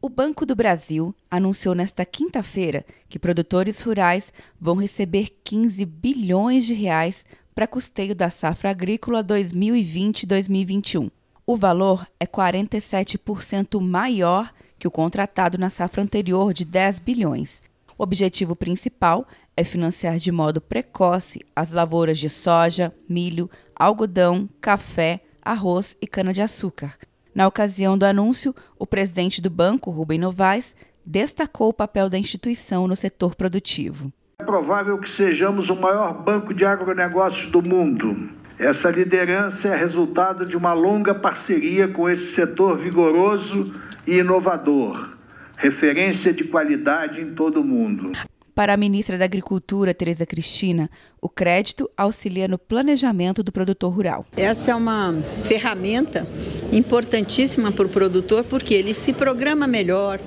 O Banco do Brasil anunciou nesta quinta-feira que produtores rurais vão receber 15 bilhões de reais para custeio da safra agrícola 2020-2021. O valor é 47% maior que o contratado na safra anterior de 10 bilhões. O objetivo principal é financiar de modo precoce as lavouras de soja, milho, algodão, café, arroz e cana-de-açúcar na ocasião do anúncio, o presidente do banco, Rubem Novaes, destacou o papel da instituição no setor produtivo. É provável que sejamos o maior banco de agronegócios do mundo. Essa liderança é resultado de uma longa parceria com esse setor vigoroso e inovador, referência de qualidade em todo o mundo. Para a ministra da Agricultura, Tereza Cristina, o crédito auxilia no planejamento do produtor rural. Essa é uma ferramenta importantíssima para o produtor porque ele se programa melhor,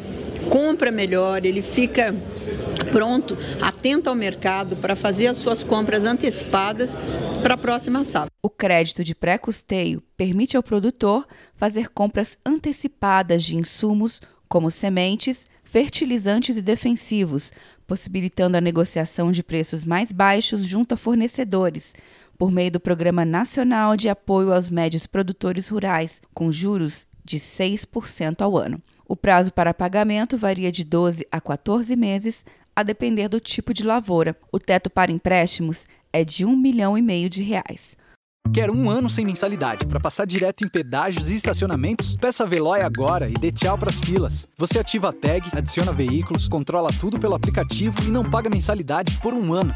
compra melhor, ele fica pronto, atento ao mercado para fazer as suas compras antecipadas para a próxima safra. O crédito de pré-custeio permite ao produtor fazer compras antecipadas de insumos como sementes, fertilizantes e defensivos, possibilitando a negociação de preços mais baixos junto a fornecedores, por meio do Programa Nacional de Apoio aos Médios Produtores Rurais, com juros de 6% ao ano. O prazo para pagamento varia de 12 a 14 meses, a depender do tipo de lavoura. O teto para empréstimos é de um milhão e meio de reais. Quer um ano sem mensalidade para passar direto em pedágios e estacionamentos? Peça a Veloy agora e dê tchau para as filas. Você ativa a tag, adiciona veículos, controla tudo pelo aplicativo e não paga mensalidade por um ano.